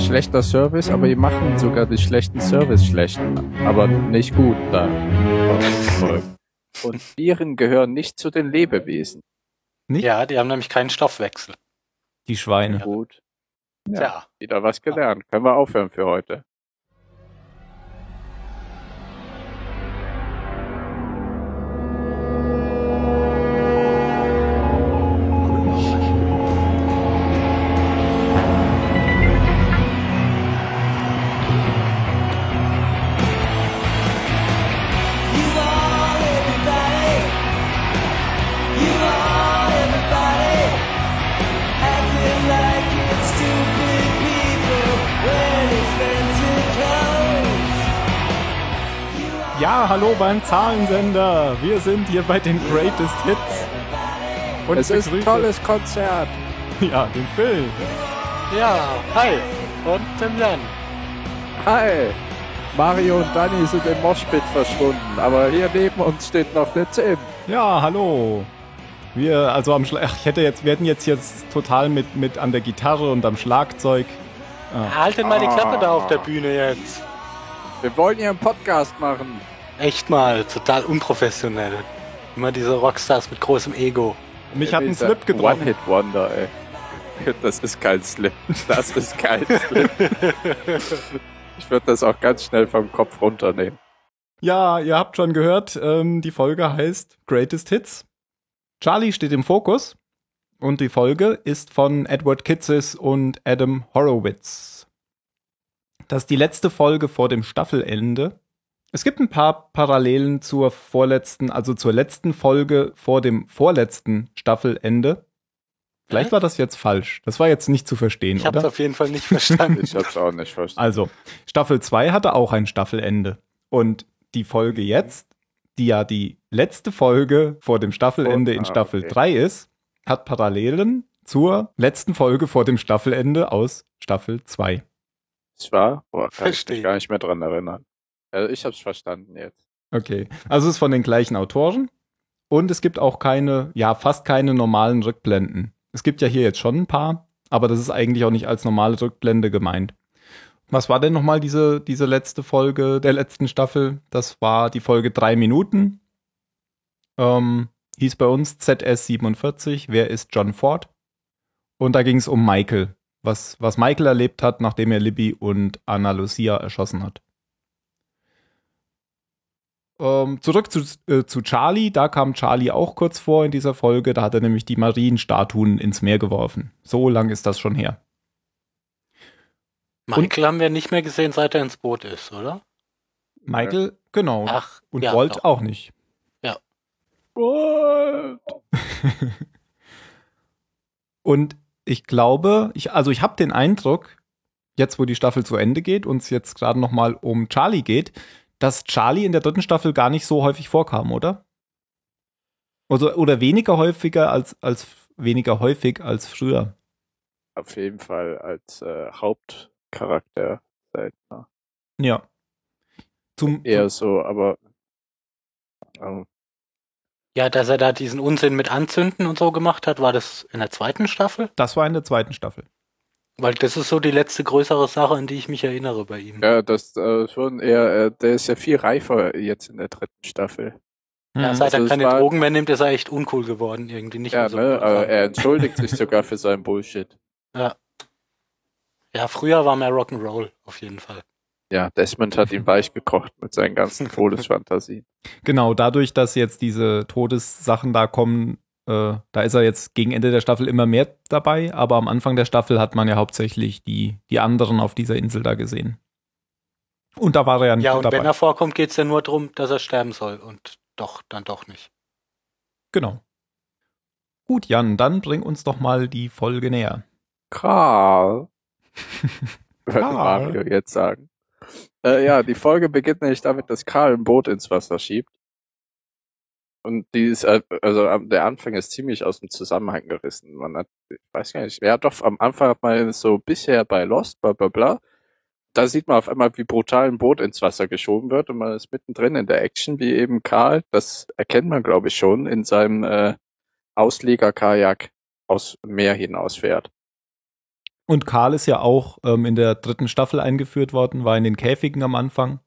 schlechter Service, aber die machen sogar den schlechten Service schlecht. Aber nicht gut da. Und Viren gehören nicht zu den Lebewesen. Nicht? Ja, die haben nämlich keinen Stoffwechsel. Die Schweine. Gut. Ja, ja. Wieder was gelernt. Können wir aufhören für heute. Hallo beim Zahlensender. Wir sind hier bei den Greatest Hits. Und es ist ein tolles Konzert. Ja, den Film. Ja, hi. Und Tim Jan. Hi. Mario und Danny sind im Moshpit verschwunden, aber hier neben uns steht noch der Tim. Ja, hallo. Wir, also am Schlag, ich hätte jetzt, wir hätten jetzt jetzt total mit, mit an der Gitarre und am Schlagzeug. Ah. Haltet mal die Klappe da auf der Bühne jetzt. Wir wollen hier einen Podcast machen. Echt mal, total unprofessionell. Immer diese Rockstars mit großem Ego. Mich hat ein Slip getroffen. One-Hit-Wonder, ey. Das ist kein Slip. Das ist kein Slip. ich würde das auch ganz schnell vom Kopf runternehmen. Ja, ihr habt schon gehört, ähm, die Folge heißt Greatest Hits. Charlie steht im Fokus und die Folge ist von Edward Kitzis und Adam Horowitz. Das ist die letzte Folge vor dem Staffelende es gibt ein paar Parallelen zur vorletzten, also zur letzten Folge vor dem vorletzten Staffelende. Vielleicht war das jetzt falsch. Das war jetzt nicht zu verstehen, ich oder? Ich habe auf jeden Fall nicht verstanden. ich hab's auch nicht verstanden. Also, Staffel 2 hatte auch ein Staffelende. Und die Folge jetzt, die ja die letzte Folge vor dem Staffelende in Staffel okay. 3 ist, hat Parallelen zur letzten Folge vor dem Staffelende aus Staffel 2. Das war? Boah, kann ich mich gar nicht mehr dran erinnern. Also ich habe es verstanden jetzt. Okay. Also es ist von den gleichen Autoren. Und es gibt auch keine, ja, fast keine normalen Rückblenden. Es gibt ja hier jetzt schon ein paar, aber das ist eigentlich auch nicht als normale Rückblende gemeint. Was war denn nochmal diese, diese letzte Folge der letzten Staffel? Das war die Folge drei Minuten. Ähm, hieß bei uns ZS47, wer ist John Ford? Und da ging es um Michael, was, was Michael erlebt hat, nachdem er Libby und Anna Lucia erschossen hat. Ähm, zurück zu, äh, zu Charlie. Da kam Charlie auch kurz vor in dieser Folge. Da hat er nämlich die Marienstatuen ins Meer geworfen. So lang ist das schon her. Michael Und, haben wir nicht mehr gesehen, seit er ins Boot ist, oder? Michael, genau. Ach, Und ja, Walt doch. auch nicht. Ja. Walt. Und ich glaube, ich, also ich habe den Eindruck, jetzt wo die Staffel zu Ende geht und es jetzt gerade noch mal um Charlie geht, dass Charlie in der dritten Staffel gar nicht so häufig vorkam, oder? Also, oder weniger häufiger als, als weniger häufig als früher. Auf jeden Fall als äh, Hauptcharakter seltener. Ja. Zum, Eher so, aber ähm, ja, dass er da diesen Unsinn mit Anzünden und so gemacht hat, war das in der zweiten Staffel? Das war in der zweiten Staffel. Weil das ist so die letzte größere Sache, an die ich mich erinnere bei ihm. Ja, das äh, schon eher, äh, der ist ja viel reifer jetzt in der dritten Staffel. Ja, seit also er keine war, Drogen mehr nimmt, ist er echt uncool geworden, irgendwie nicht ja, mehr so. Ne, aber er entschuldigt sich sogar für seinen Bullshit. Ja. Ja, früher war mehr Rock'n'Roll, auf jeden Fall. Ja, Desmond hat ihn weich gekocht mit seinen ganzen Todesfantasien. Genau, dadurch, dass jetzt diese Todessachen da kommen, äh, da ist er jetzt gegen Ende der Staffel immer mehr dabei, aber am Anfang der Staffel hat man ja hauptsächlich die, die anderen auf dieser Insel da gesehen. Und da war er ja nicht Ja, und dabei. wenn er vorkommt, geht es ja nur darum, dass er sterben soll und doch, dann doch nicht. Genau. Gut, Jan, dann bring uns doch mal die Folge näher. Karl. Würde Mario jetzt sagen. Äh, ja, die Folge beginnt nämlich damit, dass Karl ein Boot ins Wasser schiebt. Und die ist, äh, also der Anfang ist ziemlich aus dem Zusammenhang gerissen. Man hat, ich weiß gar nicht, ja doch, am Anfang hat man so bisher bei Lost, bla bla bla. Da sieht man auf einmal, wie brutal ein Boot ins Wasser geschoben wird und man ist mittendrin in der Action, wie eben Karl, das erkennt man glaube ich schon, in seinem äh, Ausleger-Kajak aus Meer hinausfährt. Und Karl ist ja auch ähm, in der dritten Staffel eingeführt worden, war in den Käfigen am Anfang.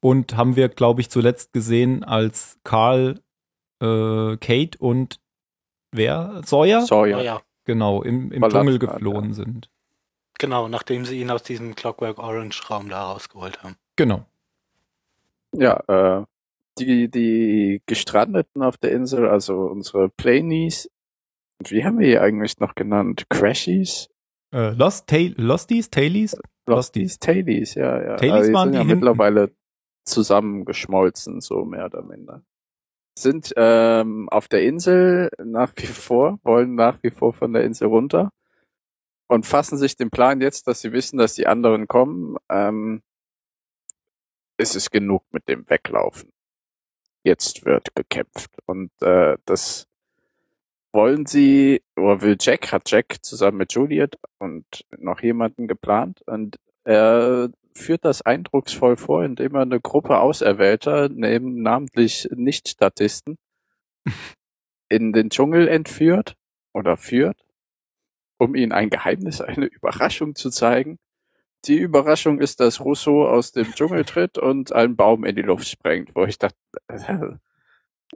Und haben wir, glaube ich, zuletzt gesehen, als Karl, äh, Kate und wer? Sawyer? Sawyer. Ja. Genau, im, im Verlassen Dschungel geflohen ja. sind. Genau, nachdem sie ihn aus diesem Clockwork Orange Raum da rausgeholt haben. Genau. Ja, äh, die, die Gestrandeten auf der Insel, also unsere Planies, wie haben wir die eigentlich noch genannt? Crashies? Äh, Lost, Tail, Losties, Tailies? Losties, Tailies, ja, ja. Tailies Also die waren sind die ja hinten. mittlerweile zusammengeschmolzen, so mehr oder minder. Sind ähm, auf der Insel nach wie vor, wollen nach wie vor von der Insel runter und fassen sich den Plan jetzt, dass sie wissen, dass die anderen kommen. Ähm, ist es genug mit dem Weglaufen. Jetzt wird gekämpft. Und äh, das wollen sie, oder will Jack, hat Jack zusammen mit Juliet und noch jemanden geplant und er führt das eindrucksvoll vor, indem er eine Gruppe Auserwählter, neben namentlich Nicht-Statisten, in den Dschungel entführt oder führt, um ihnen ein Geheimnis, eine Überraschung zu zeigen. Die Überraschung ist, dass Rousseau aus dem Dschungel tritt und einen Baum in die Luft sprengt, wo ich dachte,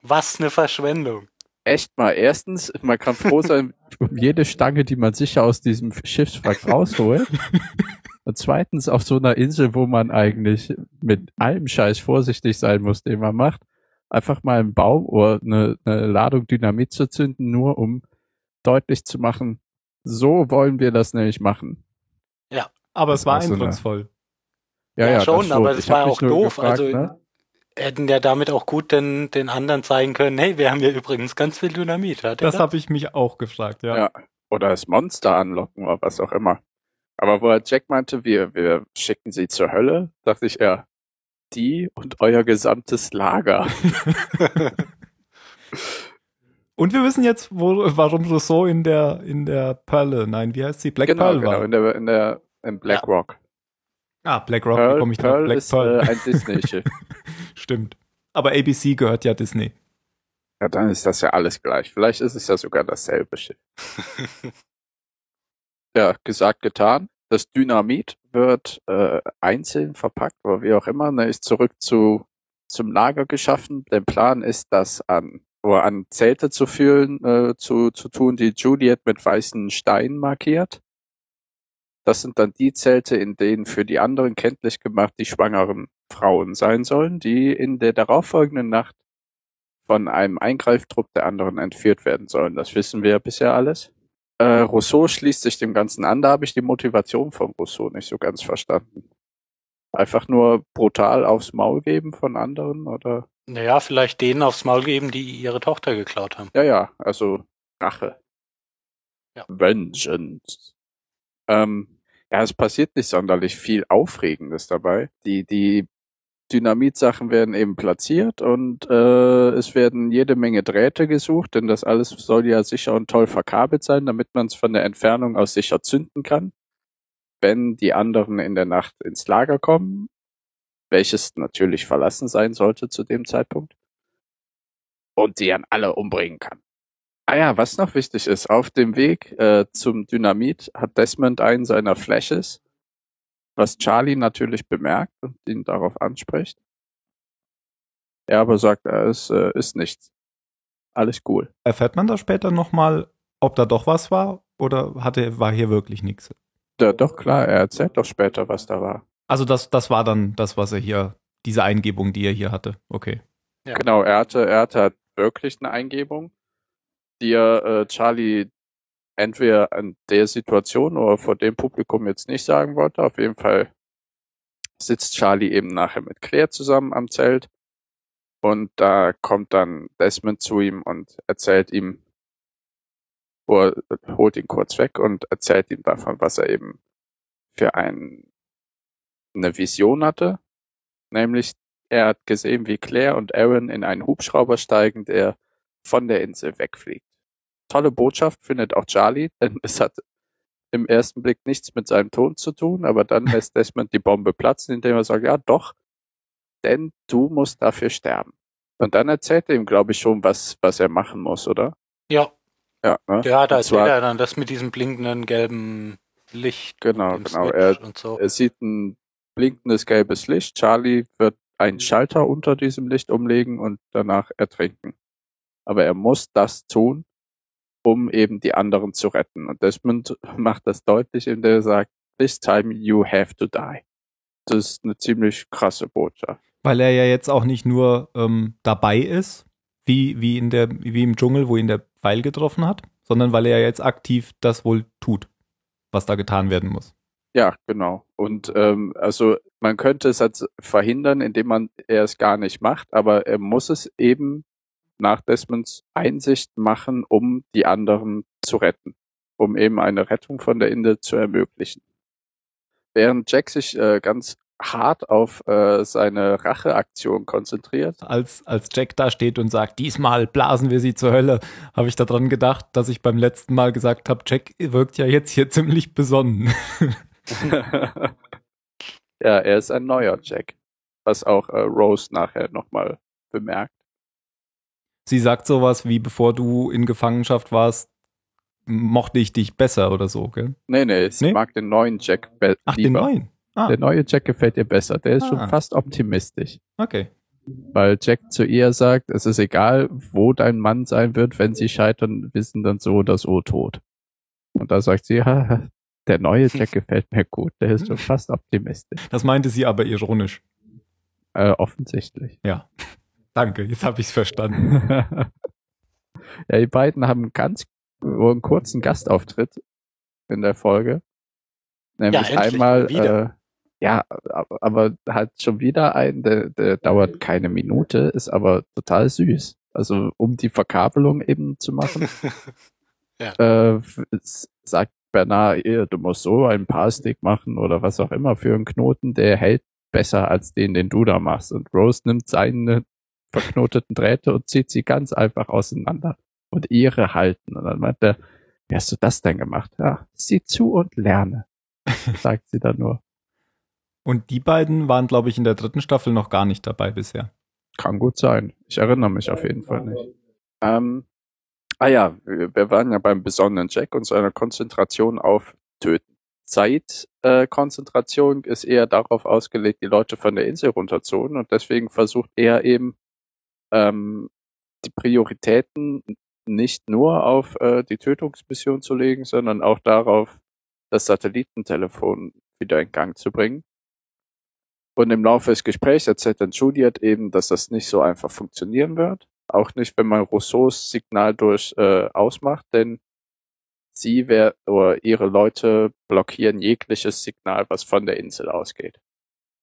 Was eine Verschwendung. echt mal, erstens, man kann froh sein um jede Stange, die man sicher aus diesem Schiffswrack rausholt. Und zweitens auf so einer Insel, wo man eigentlich mit allem Scheiß vorsichtig sein muss, den man macht, einfach mal einen Baum oder eine, eine Ladung Dynamit zu zünden, nur um deutlich zu machen, so wollen wir das nämlich machen. Aber Das es war war so eine- eindrucksvoll. Ja, schon, das aber Ich war auch doof, gefragt, also- ne? Hätten ja damit auch gut den, den anderen zeigen können, hey, wir haben hier übrigens ganz viel Dynamit. Hat er Das habe ich mich auch gefragt, ja. Ja. Oder das Monster anlocken oder was auch immer. Aber wo er Jack meinte, wir, wir schicken sie zur Hölle, dachte ich, ja, die und euer gesamtes Lager. Und wir wissen jetzt, wo, warum Rousseau in der, in der Perle, nein, wie heißt sie? Black genau, Pearl genau, war. in der, in der, in Black Ja. Rock. Ah, Black Rock, wie Pearl, komme ich drauf? Pearl Black ist Pearl. Äh, ein Disney-Schiff. Stimmt. Aber ABC gehört ja Disney. ja, dann ist das ja alles gleich. Vielleicht ist es ja sogar dasselbe Schiff. Ja, gesagt, getan. Das Dynamit wird äh, einzeln verpackt oder wie auch immer, ne, ist zurück zu, zum Lager geschaffen. Der Plan ist, das an, oder an Zelte zu führen, äh, zu, zu tun, die Juliet mit weißen Steinen markiert. Das sind dann die Zelte, in denen für die anderen kenntlich gemacht die schwangeren Frauen sein sollen, die in der darauffolgenden Nacht von einem Eingreiftrupp der anderen entführt werden sollen. Das wissen wir bisher alles. Äh, Rousseau schließt sich dem Ganzen an. Da habe ich die Motivation von Rousseau nicht so ganz verstanden. Einfach nur brutal aufs Maul geben von anderen oder? Naja, vielleicht denen aufs Maul geben, die ihre Tochter geklaut haben. Ja, ja, also Rache. Ja. Vengeance. Ähm, ja, es passiert nicht sonderlich viel Aufregendes dabei. Die, die Dynamitsachen werden eben platziert und äh, es werden jede Menge Drähte gesucht, denn das alles soll ja sicher und toll verkabelt sein, damit man es von der Entfernung aus sicher zünden kann, wenn die anderen in der Nacht ins Lager kommen, welches natürlich verlassen sein sollte zu dem Zeitpunkt, und die dann alle umbringen kann. Ah ja, was noch wichtig ist, auf dem Weg äh, zum Dynamit hat Desmond einen seiner Flashes, was Charlie natürlich bemerkt und ihn darauf anspricht. Er aber sagt, es äh, ist nichts. Alles cool. Erfährt man da später nochmal, ob da doch was war oder hatte, war hier wirklich nichts? Ja, doch klar, er erzählt doch später, was da war. Also das, das war dann das, was er hier, diese Eingebung, die er hier hatte. Okay. Ja. Genau, er hatte, er hatte halt wirklich eine Eingebung, die er äh, Charlie entweder an der Situation oder vor dem Publikum jetzt nicht sagen wollte. Auf jeden Fall sitzt Charlie eben nachher mit Claire zusammen am Zelt und da kommt dann Desmond zu ihm und erzählt ihm, oder holt ihn kurz weg und erzählt ihm davon, was er eben für ein, eine Vision hatte. Nämlich, er hat gesehen, wie Claire und Aaron in einen Hubschrauber steigen, der von der Insel wegfliegt. Tolle Botschaft findet auch Charlie, denn es hat im ersten Blick nichts mit seinem Ton zu tun, aber dann lässt Desmond die Bombe platzen, indem er sagt, ja doch, denn du musst dafür sterben. Und dann erzählt er ihm, glaube ich, schon, was, was er machen muss, oder? Ja, Ja, ne? ja da erzählt er dann das mit diesem blinkenden gelben Licht. Genau, genau. Er, so. er sieht ein blinkendes gelbes Licht. Charlie wird einen Schalter unter diesem Licht umlegen und danach ertrinken. Aber er muss das tun, um eben die anderen zu retten. Und Desmond macht das deutlich, indem er sagt, this time you have to die. Das ist eine ziemlich krasse Botschaft. Weil er ja jetzt auch nicht nur ähm, dabei ist, wie, wie, in der, wie im Dschungel, wo ihn der Pfeil getroffen hat, sondern weil er jetzt aktiv das wohl tut, was da getan werden muss. Ja, genau. Und ähm, also man könnte es jetzt verhindern, indem man er es gar nicht macht, aber er muss es eben nach Desmonds Einsicht machen, um die anderen zu retten, um eben eine Rettung von der Insel zu ermöglichen. Während Jack sich äh, ganz hart auf äh, seine Racheaktion konzentriert. Als, als Jack da steht und sagt, diesmal blasen wir sie zur Hölle, habe ich daran gedacht, dass ich beim letzten Mal gesagt habe, Jack wirkt ja jetzt hier ziemlich besonnen. ja, er ist ein neuer Jack, was auch äh, Rose nachher nochmal bemerkt. Sie sagt sowas wie, bevor du in Gefangenschaft warst, mochte ich dich besser oder so, gell? Nee, nee, sie nee? mag den neuen Jack besser. Ach, den neuen? Ah. Der neue Jack gefällt ihr besser. Der ist ah. schon fast optimistisch. Okay. Weil Jack zu ihr sagt, es ist egal, wo dein Mann sein wird, wenn sie scheitern, wissen dann so oder so tot. Und da sagt sie, ja, der neue Jack gefällt mir gut. Der ist schon fast optimistisch. Das meinte sie aber ironisch. Äh, offensichtlich. Ja. Danke, jetzt habe ich es verstanden. ja, die beiden haben ganz einen kurzen Gastauftritt in der Folge. Nämlich ja, einmal, äh, ja, aber halt schon wieder ein, der, der dauert keine Minute, ist aber total süß. Also um die Verkabelung eben zu machen, ja. äh, sagt Bernard, du musst so einen Paar-Stick machen oder was auch immer für einen Knoten, der hält besser als den, den du da machst. Und Rose nimmt seine verknoteten Drähte und zieht sie ganz einfach auseinander und ihre halten. Und dann meint er, wie hast du das denn gemacht? Ja, sieh zu und lerne, sagt sie dann nur. Und die beiden waren, glaube ich, in der dritten Staffel noch gar nicht dabei bisher. Kann gut sein. Ich erinnere mich auf jeden Fall nicht. Ähm, ah ja, wir waren ja beim besonderen Jack und seiner Konzentration auf Töten. Zeitkonzentration äh, ist eher darauf ausgelegt, die Leute von der Insel runterzuholen und deswegen versucht er eben ähm, die Prioritäten nicht nur auf äh, die Tötungsmission zu legen, sondern auch darauf, das Satellitentelefon wieder in Gang zu bringen. Und im Laufe des Gesprächs erzählt dann Juliet eben, dass das nicht so einfach funktionieren wird. Auch nicht, wenn man Rousseaus Signal durch äh, ausmacht, denn sie wer, oder ihre Leute blockieren jegliches Signal, was von der Insel ausgeht.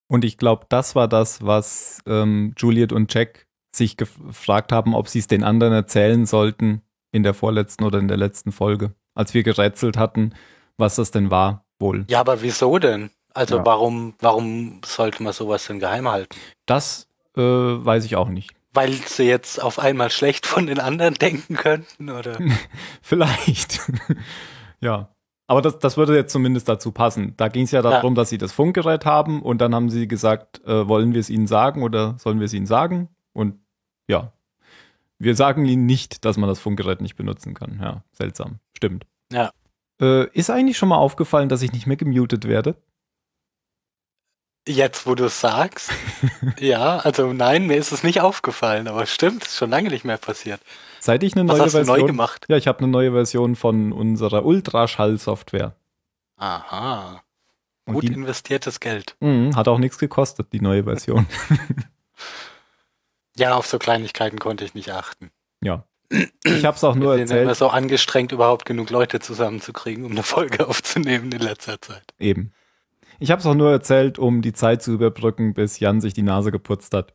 Und ich glaube, das war das, was ähm, Juliet und Jack sich gefragt haben, ob sie es den anderen erzählen sollten in der vorletzten oder in der letzten Folge, als wir gerätselt hatten, was das denn war, wohl. Ja, aber wieso denn? Also ja. warum, warum sollte man sowas denn geheim halten? Das äh, weiß ich auch nicht. Weil sie jetzt auf einmal schlecht von den anderen denken könnten, oder? Vielleicht. ja. Aber das, das würde jetzt zumindest dazu passen. Da ging es ja darum, ja. dass sie das Funkgerät haben und dann haben sie gesagt, äh, wollen wir es ihnen sagen oder sollen wir es ihnen sagen? Und ja, wir sagen ihnen nicht, dass man das Funkgerät nicht benutzen kann. Ja, seltsam. Stimmt. Ja. Äh, ist eigentlich schon mal aufgefallen, dass ich nicht mehr gemutet werde? Jetzt, wo du es sagst. ja, also nein, mir ist es nicht aufgefallen, aber stimmt, ist schon lange nicht mehr passiert. Seit ich eine Was neue hast Version. Du neu gemacht? Ja, ich habe eine neue Version von unserer Ultraschall-Software. Aha. Und Gut die, investiertes Geld. Mh, hat auch nichts gekostet, die neue Version. Ja, auf so Kleinigkeiten konnte ich nicht achten. Ja. Ich habe es auch nur Wir erzählt. immer so angestrengt, überhaupt genug Leute zusammenzukriegen, um eine Folge aufzunehmen in letzter Zeit. Eben. Ich habe es auch nur erzählt, um die Zeit zu überbrücken, bis Jan sich die Nase geputzt hat.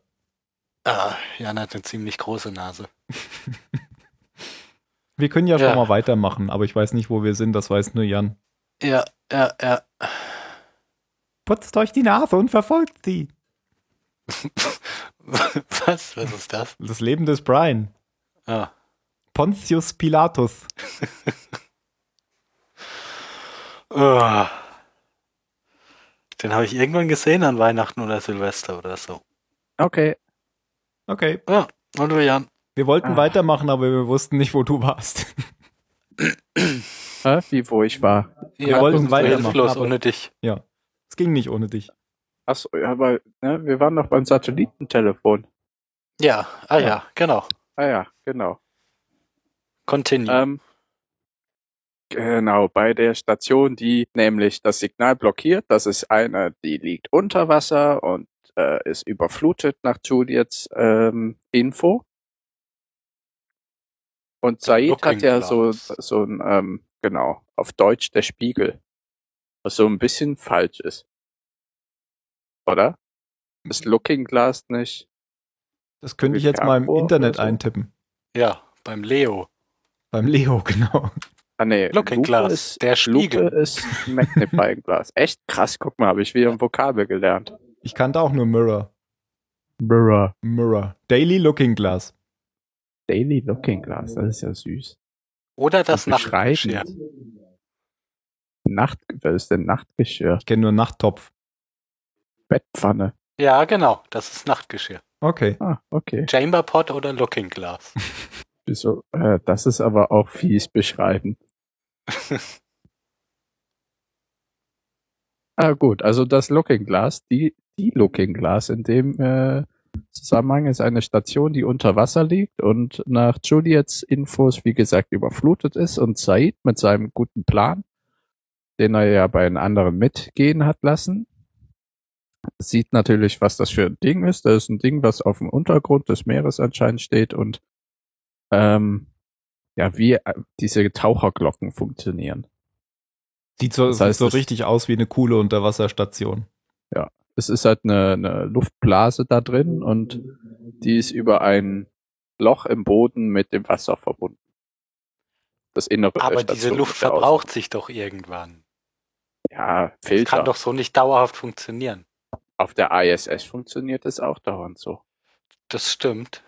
Ah, Jan hat eine ziemlich große Nase. wir können ja, ja schon mal weitermachen, aber ich weiß nicht, wo wir sind, das weiß nur Jan. Ja, ja, ja. Putzt euch die Nase und verfolgt sie. Was? Was ist das? Das Leben des Brian. Ah. Pontius Pilatus. oh. Den habe ich irgendwann gesehen an Weihnachten oder Silvester oder so. Okay. Okay. Ja, und wir Jan. Wir wollten ah. weitermachen, aber wir wussten nicht, wo du warst. Äh, wie wo ich war. Wir Ja, wollten weitermachen, aber- ohne dich. Es ging nicht ohne dich. Achso, ja, aber ne, wir waren noch beim Satellitentelefon. Ja, ah ja, genau. Ah ja, genau. Continue. Ähm, genau, bei der Station, die nämlich das Signal blockiert, das ist eine, die liegt unter Wasser und äh, ist überflutet nach Juliets ähm, Info. Und Said Looking hat ja so, so ein, ähm, genau, auf Deutsch der Spiegel. Was so ein bisschen falsch ist. Oder? Ist Looking Glass nicht? Das könnte ich jetzt mal im Internet so? eintippen. ja, beim Leo. Beim Leo, genau. Ah nee, Looking Lupe Glass, ist, der Spiegel. Lupe ist Magnifying Glass. Echt krass, guck mal, habe ich wieder ein Vokabel gelernt. Ich kannte auch nur Mirror. Mirror. Mirror. Daily Looking Glass. Daily Looking Glass, das ist ja süß. Oder das beschreibend. Nachtgeschirr. Nacht, was ist denn Nachtgeschirr? Ich kenne nur Nachttopf. Bettpfanne. Ja, genau, das ist Nachtgeschirr. Okay. Ah, okay. Chamberpot oder Looking Glass. Wieso? Äh, das ist aber auch fies beschreiben. ah, gut, also das Looking Glass, die, die Looking Glass in dem äh, Zusammenhang ist eine Station, die unter Wasser liegt und nach Juliets Infos, wie gesagt, überflutet ist und Said mit seinem guten Plan, den er ja bei den anderen mitgehen hat lassen, sieht natürlich, was das für ein Ding ist. Das ist ein Ding, was auf dem Untergrund des Meeres anscheinend steht und ähm, ja, wie äh, diese Taucherglocken funktionieren. Sieht so, Das heißt, sieht so richtig aus wie eine coole Unterwasserstation. Es ist halt eine, eine Luftblase da drin und die ist über ein Loch im Boden mit dem Wasser verbunden. Das Innere Aber diese Luft verbraucht sich doch irgendwann. Ja, Das Filter. kann doch so nicht dauerhaft funktionieren. Auf der ISS funktioniert es auch dauernd so. Das stimmt.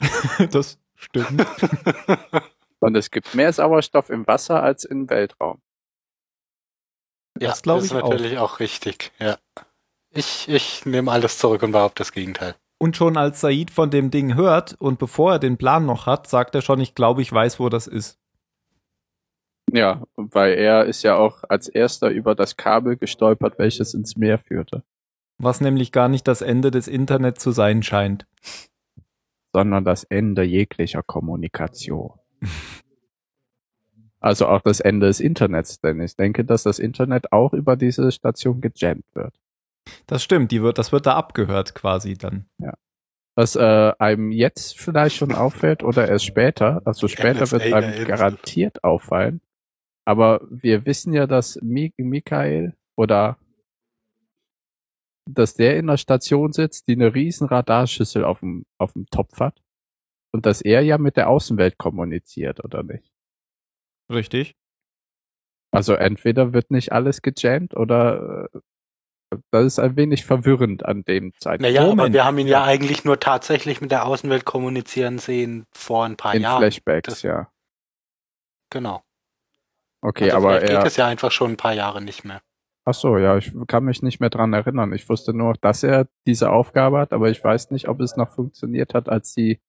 das stimmt. Und es gibt mehr Sauerstoff im Wasser als im Weltraum. Ja, Das glaube ist ich auch. natürlich auch richtig. Ja. Ich, ich nehme alles zurück und behaupte das Gegenteil. Und schon als Said von dem Ding hört und bevor er den Plan noch hat, sagt er schon, ich glaube, ich weiß, wo das ist. Ja, weil er ist ja auch als erster über das Kabel gestolpert, welches ins Meer führte. Was nämlich gar nicht das Ende des Internets zu sein scheint. sondern das Ende jeglicher Kommunikation. Also auch das Ende des Internets, denn ich denke, dass das Internet auch über diese Station gejammt wird. Das stimmt, die wird, das wird da abgehört quasi dann. Was äh, einem jetzt vielleicht schon auffällt oder erst später, also später wird einem garantiert auffallen. Aber wir wissen ja, dass Mi Michael oder dass der in der Station sitzt, die eine riesen Radarschüssel auf dem, auf dem Topf hat. Und dass er ja mit der Außenwelt kommuniziert, oder nicht? Richtig? Also entweder wird nicht alles gejammt oder äh, das ist ein wenig verwirrend an dem Zeitpunkt. Naja, aber Moment. wir haben ihn ja eigentlich nur tatsächlich mit der Außenwelt kommunizieren sehen vor ein paar In Jahren. Flashbacks, Das- ja. Genau. Okay, also aber vielleicht er. geht es ja einfach schon ein paar Jahre nicht mehr. Ach so, ja, ich kann mich nicht mehr dran erinnern. Ich wusste nur, dass er diese Aufgabe hat, aber ich weiß nicht, ob es noch funktioniert hat, als sie,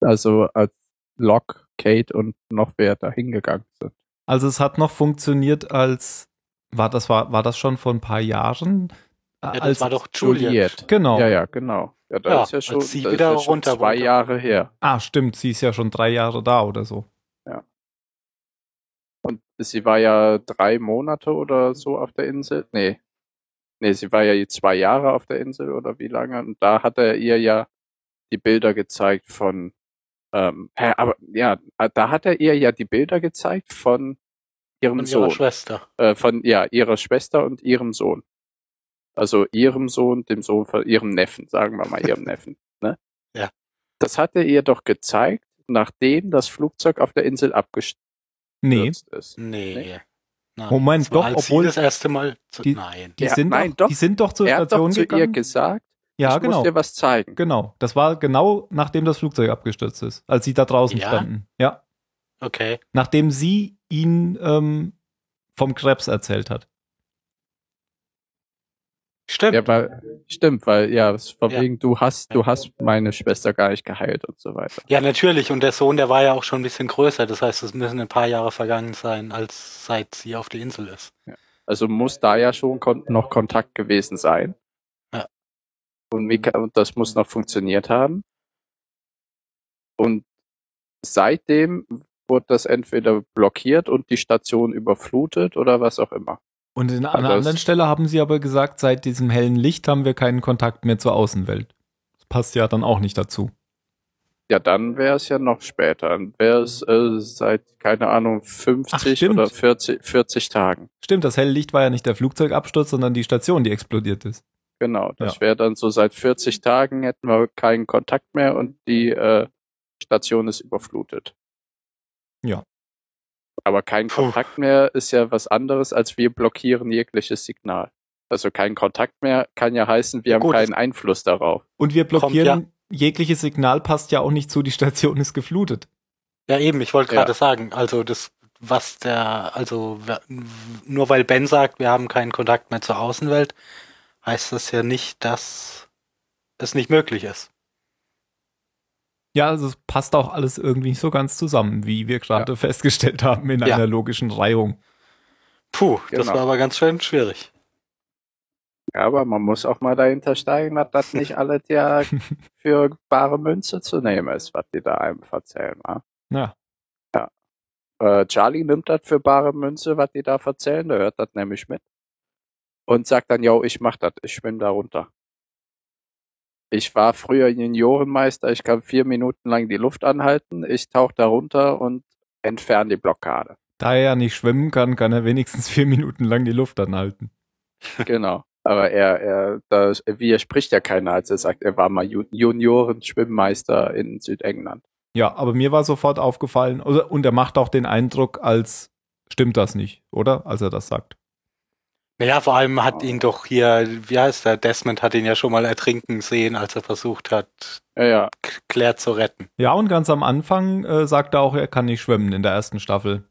also als Locke, Kate und noch wer da hingegangen sind. Also es hat noch funktioniert als war das war war das schon vor ein paar Jahren? Ja, das als, war doch Juliet. genau. Ja, ja, genau. Ja, da Ja, ist ja schon, als sie das wieder ist ja schon runter zwei wollte. Jahre her. Ah, stimmt, sie ist ja schon drei Jahre da oder so. Und sie war ja drei Monate oder so auf der Insel. Nee. Nee, sie war ja zwei Jahre auf der Insel oder wie lange? Und da hat er ihr ja die Bilder gezeigt von, ähm, aber ja, da hat er ihr ja die Bilder gezeigt von ihrem Von ihrer Sohn. Schwester. Äh, von, ja, ihrer Schwester und ihrem Sohn. Also ihrem Sohn, dem Sohn von ihrem Neffen, sagen wir mal ihrem Neffen. Ne? Ja. Das hat er ihr doch gezeigt, nachdem das Flugzeug auf der Insel abgestürzt Nee, ist. Nee. Nee? Nein. Moment, doch, als obwohl- sie das erste Mal zu, Die- nein. die Ja, sind nein, doch, doch. die sind doch zur Er hat doch Station zu ihr gegangen. gesagt, ja, ich genau. muss dir was zeigen. Genau, das war genau nachdem das Flugzeug abgestürzt ist, als sie da draußen Ja? standen. Ja, Okay. nachdem sie ihn ähm, vom Krebs erzählt hat. Stimmt. Ja, weil, stimmt, weil, ja, von Ja. wegen, du hast, du hast meine Schwester gar nicht geheilt und so weiter. Ja, natürlich. Und der Sohn, der war ja auch schon ein bisschen größer. Das heißt, es müssen ein paar Jahre vergangen sein, als seit sie auf der Insel ist. Also muss da ja schon kon noch Kontakt gewesen sein. Ja. Und, wie, ka- und das muss noch funktioniert haben. Und seitdem wurde das entweder blockiert und die Station überflutet oder was auch immer. Und an einer anderen Stelle haben sie aber gesagt, seit diesem hellen Licht haben wir keinen Kontakt mehr zur Außenwelt. Das passt ja dann auch nicht dazu. Ja, dann wäre es ja noch später. Dann wäre es äh, seit, keine Ahnung, 50 stimmt. oder 40, 40 Tagen. Stimmt, das helle Licht war ja nicht der Flugzeugabsturz, sondern die Station, die explodiert ist. Genau, das Ja. wäre dann so seit 40 Tagen hätten wir keinen Kontakt mehr und die äh, Station ist überflutet. Ja. Aber kein Puh. Kontakt mehr ist ja was anderes, als wir blockieren jegliches Signal. Also kein Kontakt mehr kann ja heißen, wir haben Gut. keinen Einfluss darauf. Und wir blockieren, Kommt jegliches Signal passt ja auch nicht zu, die Station ist geflutet. Ja, eben. Ich wollte Ja. gerade sagen, also das, was der, also nur weil Ben sagt, wir haben keinen Kontakt mehr zur Außenwelt, heißt das ja nicht, dass es nicht möglich ist. Ja, also es passt auch alles irgendwie nicht so ganz zusammen, wie wir gerade festgestellt haben in Ja. einer logischen Reihung. Puh, das Genau. war aber ganz schön schwierig. Ja, aber man muss auch mal dahinter steigen, dass das nicht alles ja für bare Münze zu nehmen ist, was die da einem erzählen. Wa? Ja. Äh, Charlie nimmt das für bare Münze, was die da erzählen, der hört das nämlich mit. Und sagt dann, yo, ich mach das, ich schwimm da runter. Ich war früher Juniorenmeister, ich kann vier Minuten lang die Luft anhalten, ich tauche da runter und entferne die Blockade. Da er ja nicht schwimmen kann, kann er wenigstens vier Minuten lang die Luft anhalten. genau. Aber er, er, da widerspricht ja keiner, als er sagt, er war mal Ju Junioren-Schwimmmeister in Südengland. Ja, aber mir war sofort aufgefallen, und er macht auch den Eindruck, als stimmt das nicht, oder? Als er das sagt. Naja, vor allem hat ihn doch hier, wie heißt der, Desmond hat ihn ja schon mal ertrinken sehen, als er versucht hat, Ja, ja, Claire zu retten. Ja, und ganz am Anfang äh, sagt er auch, er kann nicht schwimmen in der ersten Staffel.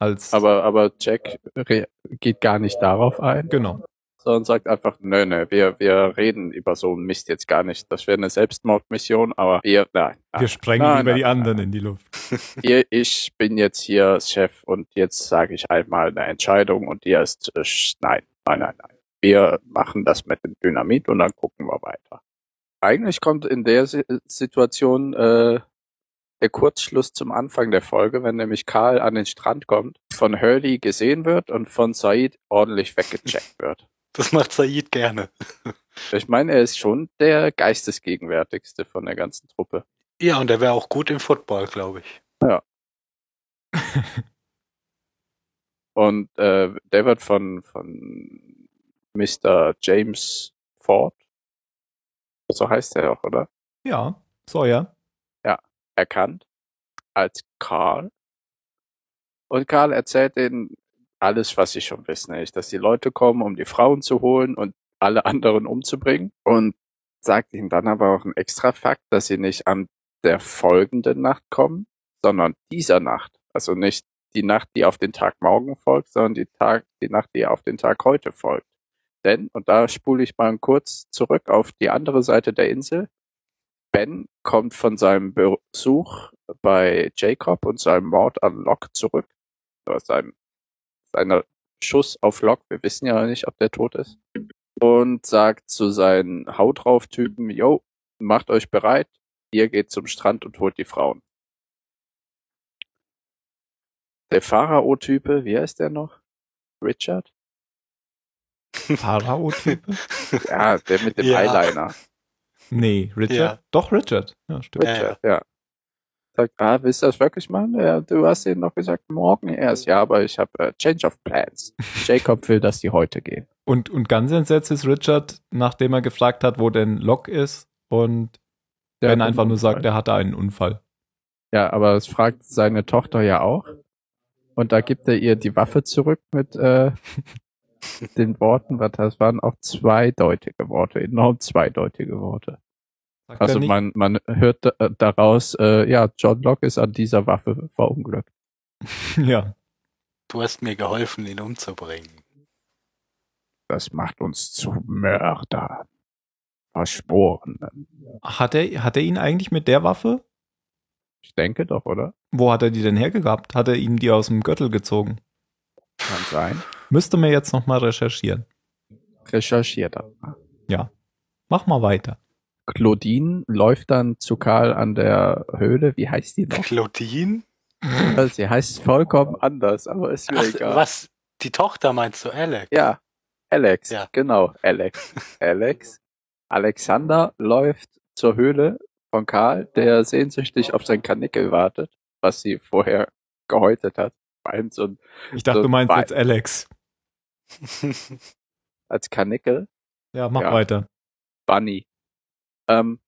Als aber, aber Jack re- geht gar nicht darauf ein, genau. Sondern sagt einfach, nö, nö, wir, wir reden über so einen Mist jetzt gar nicht. Das wäre eine Selbstmordmission, aber wir, nein. Wir nein, sprengen nein, über nein, die anderen in die Luft. Ihr, ich bin jetzt hier Chef und jetzt sage ich einmal eine Entscheidung und ihr ist, äh, nein, nein, nein, nein. Wir machen das mit dem Dynamit und dann gucken wir weiter. Eigentlich kommt in der Si- Situation äh, der Kurzschluss zum Anfang der Folge, wenn nämlich Karl an den Strand kommt, von Hurley gesehen wird und von Said ordentlich weggecheckt wird. Das macht Said gerne. Ich meine, er ist schon der geistesgegenwärtigste von der ganzen Truppe. Ja, und er wäre auch gut im Football, glaube ich. Und äh, der wird von, von Mr. James Ford, so heißt er auch, oder? Ja, Sawyer. Erkannt als Karl. Und Karl erzählt ihnen alles, was sie schon wissen, nämlich, dass die Leute kommen, um die Frauen zu holen und alle anderen umzubringen. Und sagt ihnen dann aber auch einen extra Fakt, dass sie nicht an der folgenden Nacht kommen, sondern dieser Nacht. Also nicht die Nacht, die auf den Tag morgen folgt, sondern die Tag, die Nacht, die auf den Tag heute folgt. Denn, und da spule ich mal kurz zurück auf die andere Seite der Insel, Ben kommt von seinem Besuch bei Jacob und seinem Mord an Locke zurück. Oder seinem, seiner Schuss auf Locke, wir wissen ja nicht, ob der tot ist. Und sagt zu seinen Haut drauf Typen, yo, macht euch bereit, ihr geht zum Strand und holt die Frauen. Der Pharao-Type, wie heißt der noch? Richard? Pharao-Type? Ja, der mit dem Ja. Eyeliner. Nee, Richard. Ja. Doch, Richard. Ja, stimmt. Ja, Richard, ja. Sagt, ah, willst du das wirklich machen? Ja, du hast ihnen noch gesagt, morgen erst. Ja, aber ich habe äh, Change of Plans. Jacob will, dass die heute gehen. Und, und ganz entsetzt ist Richard, nachdem er gefragt hat, wo denn Locke ist und Der Ben einfach nur sagt, er hatte einen Unfall. Ja, aber das fragt seine Tochter ja auch. Und da gibt er ihr die Waffe zurück mit äh, den Worten, was das waren auch zweideutige Worte, enorm zweideutige Worte. Sagt Also nicht? man, man hört da- daraus, äh, ja, John Locke ist an dieser Waffe verunglückt. ja. Du hast mir geholfen, ihn umzubringen. das macht uns zu Mördern. Verschworenen. Hat er, hat er ihn eigentlich mit der Waffe? Ich denke doch, oder? Wo hat er die denn hergehabt? Hat er ihm die aus dem Gürtel gezogen? Kann sein. Müsste mir jetzt nochmal recherchieren. Recherchiert das. Mach mal weiter. Claudine läuft dann zu Karl an der Höhle. Wie heißt die noch? Claudine? Sie heißt vollkommen anders, aber ist mir Ach, egal. was? Die Tochter meinst du, Alex? Ja, Alex. Ja. Genau, Alex. Alex. Alexander läuft zur Höhle von Karl, der sehnsüchtig auf sein Kanickel wartet, was sie vorher gehäutet hat. Meint so ein, Ich dachte, So du meinst wei- jetzt Alex. als Kanickel. Ja, mach Ja. weiter. Bunny. Ähm,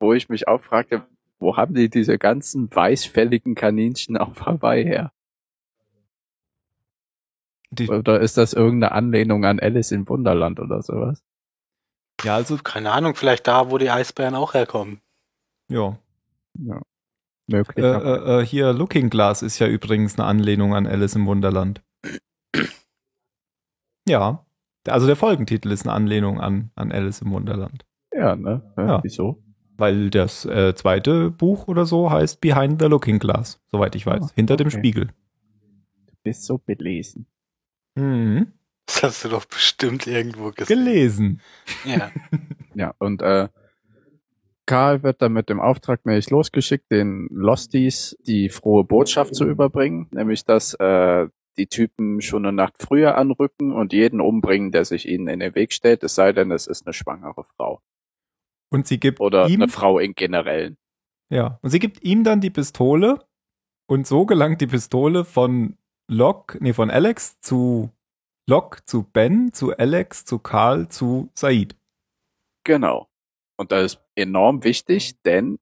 wo ich mich auch fragte, wo haben die diese ganzen weißfälligen Kaninchen auf Hawaii her? Die, Oder ist das irgendeine Anlehnung an Alice im Wunderland oder sowas? ja, also, Keine Ahnung, vielleicht da, wo die Eisbären auch herkommen. ja. Möglich. Äh, äh, äh, hier, Looking Glass ist ja übrigens eine Anlehnung an Alice im Wunderland. Ja. Also der Folgentitel ist eine Anlehnung an, an Alice im Wunderland. Ja, ne? Ja. Wieso? Weil das äh, zweite Buch oder so heißt Behind the Looking Glass, soweit ich weiß. Ah, Hinter dem okay. Spiegel. Du bist so belesen. Mhm. Das hast du doch bestimmt irgendwo gesehen. Gelesen. Ja. Ja, und äh, Karl wird dann mit dem Auftrag nämlich losgeschickt, den Losties die frohe Botschaft zu überbringen, nämlich dass äh, die Typen schon eine Nacht früher anrücken und jeden umbringen, der sich ihnen in den Weg stellt, es sei denn, es ist eine schwangere Frau. Und sie gibt Oder ihm, eine Frau in generellen. ja, und sie gibt ihm dann die Pistole und so gelangt die Pistole von Locke, nee, von Alex zu Locke zu Ben, zu Alex, zu Karl, zu Said. Genau. Und das ist enorm wichtig, denn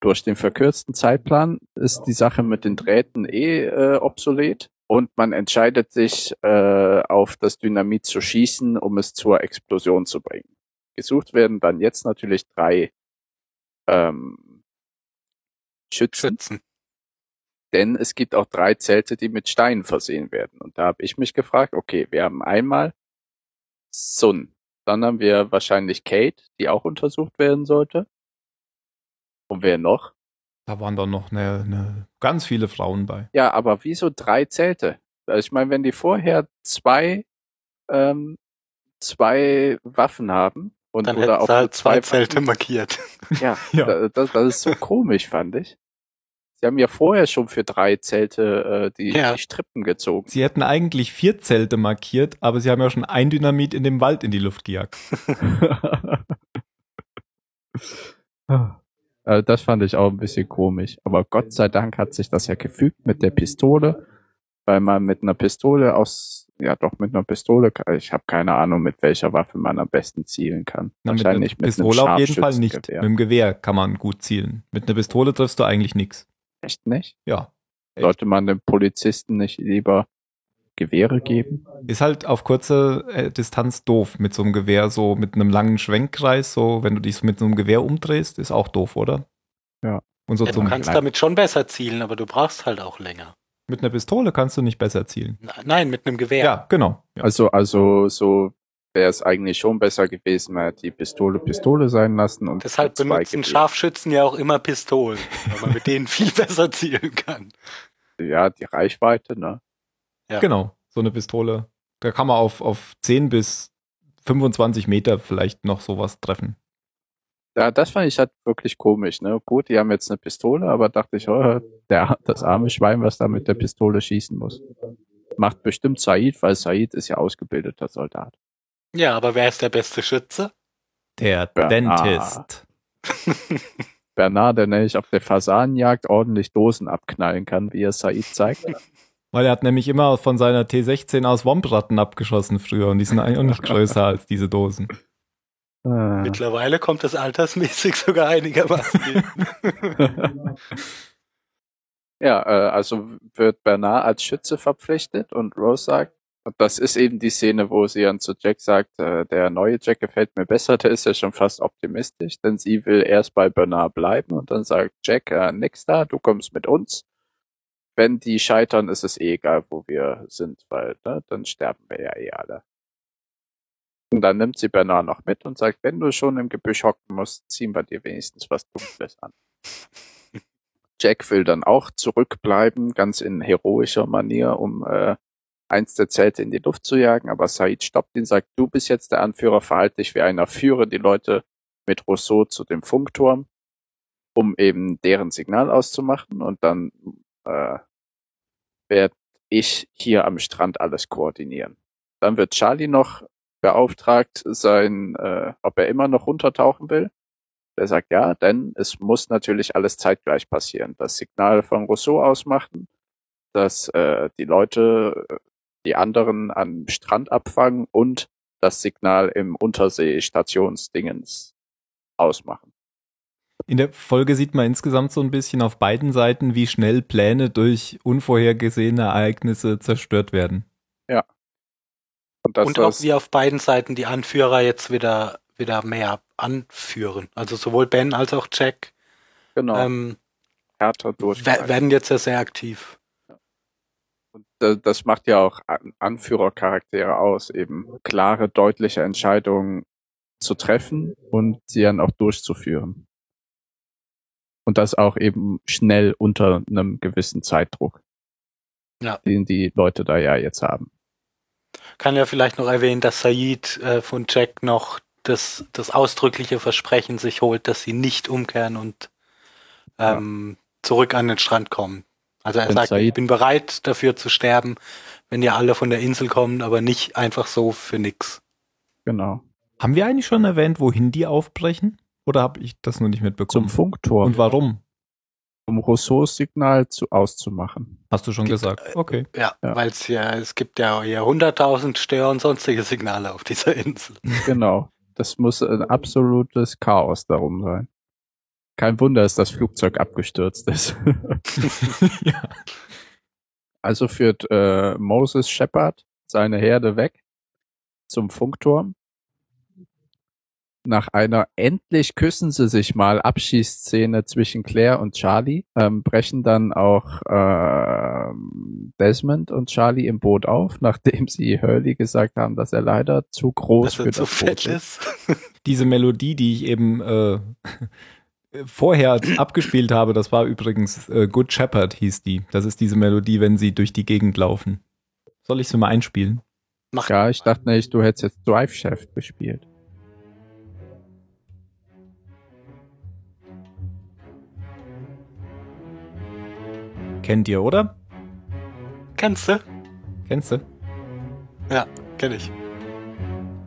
durch den verkürzten Zeitplan ist die Sache mit den Drähten eh äh, obsolet und man entscheidet sich äh, auf das Dynamit zu schießen, um es zur Explosion zu bringen. Gesucht werden dann jetzt natürlich drei ähm, Schützen, Schützen. denn es gibt auch drei Zelte, die mit Steinen versehen werden. Und da habe ich mich gefragt, okay, wir haben einmal Sun, dann haben wir wahrscheinlich Kate, die auch untersucht werden sollte. Und wer noch? Da waren doch noch eine, eine, ganz viele Frauen bei. Ja, aber wieso drei Zelte? Also ich meine, wenn die vorher zwei, ähm, zwei Waffen haben und Dann oder auch halt zwei Zelte markiert. Ja, Ja. da- Das, das ist so komisch, fand ich. Sie haben ja vorher schon für drei Zelte äh, die, Ja. die Strippen gezogen. Sie hätten eigentlich vier Zelte markiert, aber sie haben ja schon ein Dynamit in dem Wald in die Luft gejagt. Also das fand ich auch ein bisschen komisch. Aber Gott sei Dank hat sich das ja gefügt mit der Pistole, weil man mit einer Pistole aus, ja doch mit einer Pistole, ich habe keine Ahnung, mit welcher Waffe man am besten zielen kann. Na, mit einer Wahrscheinlich mit, Pistole einem auf jeden Fall nicht. Mit dem Gewehr kann man gut zielen. Mit einer Pistole triffst du eigentlich nichts. Echt nicht? Ja. Echt. Sollte man dem Polizisten nicht lieber Gewehre geben? Ist halt auf kurze äh, Distanz doof mit so einem Gewehr, so mit einem langen Schwenkkreis, so wenn du dich so mit so einem Gewehr umdrehst, ist auch doof, oder? Ja. Und so Ja, du kannst damit schon besser zielen, aber du brauchst halt auch länger. Mit einer Pistole kannst du nicht besser zielen. Nein, mit einem Gewehr. Ja, genau. Ja. Also, also so wäre es eigentlich schon besser gewesen, man hätte die Pistole Pistole sein lassen und Deshalb zwei benutzen Gewehre. Scharfschützen ja auch immer Pistolen, weil man mit denen viel besser zielen kann. Ja, die Reichweite, ne? Ja. Genau. So eine Pistole. Da kann man auf, auf 10 bis 25 Meter vielleicht noch sowas treffen. Ja, das fand ich halt wirklich komisch, ne? Gut, die haben jetzt eine Pistole, aber dachte ich, oh, der, das arme Schwein, was da mit der Pistole schießen muss. Macht bestimmt Said, weil Said ist ja ausgebildeter Soldat. Ja, aber wer ist der beste Schütze? Der Bernard. Dentist. Bernard, der nämlich auf der Fasanenjagd ordentlich Dosen abknallen kann, wie er Said zeigt. Weil er hat nämlich immer von seiner T16 aus Wompratten abgeschossen früher und die sind eigentlich auch nicht größer als diese Dosen. Ah. Mittlerweile kommt es altersmäßig sogar einigermaßen. Ja, äh, also wird Bernard als Schütze verpflichtet und Rose sagt, und das ist eben die Szene, wo sie dann zu Jack sagt, äh, der neue Jack gefällt mir besser, der ist ja schon fast optimistisch, denn sie will erst bei Bernard bleiben und dann sagt Jack, äh, nix da, du kommst mit uns. Wenn die scheitern, ist es eh egal, wo wir sind, weil ne, dann sterben wir ja eh alle. Und dann nimmt sie Bernard noch mit und sagt, wenn du schon im Gebüsch hocken musst, ziehen wir dir wenigstens was Dunkles an. Jack will dann auch zurückbleiben, ganz in heroischer Manier, um äh, eins der Zelte in die Luft zu jagen, aber Said stoppt ihn, sagt, du bist jetzt der Anführer, verhalte dich wie einer, führe die Leute mit Rousseau zu dem Funkturm, um eben deren Signal auszumachen und dann äh, werde ich hier am Strand alles koordinieren. Dann wird Charlie noch beauftragt sein, äh, ob er immer noch runtertauchen will. Der sagt ja, denn es muss natürlich alles zeitgleich passieren. Das Signal von Rousseau ausmachen, dass äh, die Leute äh, die anderen am Strand abfangen und das Signal im Unterseestationsdingens ausmachen. In der Folge sieht man insgesamt so ein bisschen auf beiden Seiten, wie schnell Pläne durch unvorhergesehene Ereignisse zerstört werden. Ja. Und, und auch wie auf beiden Seiten die Anführer jetzt wieder, wieder mehr anführen. Also sowohl Ben als auch Jack genau. ähm, Härter durch werden jetzt ja sehr aktiv. Und das macht ja auch Anführercharaktere aus, eben klare, deutliche Entscheidungen zu treffen und sie dann auch durchzuführen. Und das auch eben schnell unter einem gewissen Zeitdruck, ja. den die Leute da ja jetzt haben. Kann ja vielleicht noch erwähnen, dass Said äh, von Jack noch das, das ausdrückliche Versprechen sich holt, dass sie nicht umkehren und ähm, ja. zurück an den Strand kommen. Also er sagt, Said ich bin bereit dafür zu sterben, wenn ihr alle von der Insel kommt, aber nicht einfach so für nix. Genau. Haben wir eigentlich schon erwähnt, wohin die aufbrechen? Oder habe ich das nur nicht mitbekommen? Zum Funkturm. Und warum? Um Rousseaus Signal zu, auszumachen. Hast du schon gibt, gesagt? Äh, okay. Ja, ja. weil es ja, es gibt ja, ja 100.000 Stör- und sonstige Signale auf dieser Insel. Genau. Das muss ein absolutes Chaos darum sein. Kein Wunder, dass das Flugzeug abgestürzt ist. ja. Also führt äh, Moses Shepard seine Herde weg zum Funkturm. Nach einer endlich küssen sie sich mal Abschießszene zwischen Claire und Charlie ähm, brechen dann auch äh, Desmond und Charlie im Boot auf, nachdem sie Hurley gesagt haben, dass er leider zu groß dass für das Boot ist. Diese Melodie, die ich eben äh, vorher abgespielt habe, das war übrigens äh, Good Shepherd hieß die. Das ist diese Melodie, wenn sie durch die Gegend laufen. Soll ich sie mal einspielen? Mach ja, ich dachte nicht, du hättest jetzt Drive Shaft gespielt. Kennt ihr, oder? Kennst du? Kennst du? Ja, kenn ich.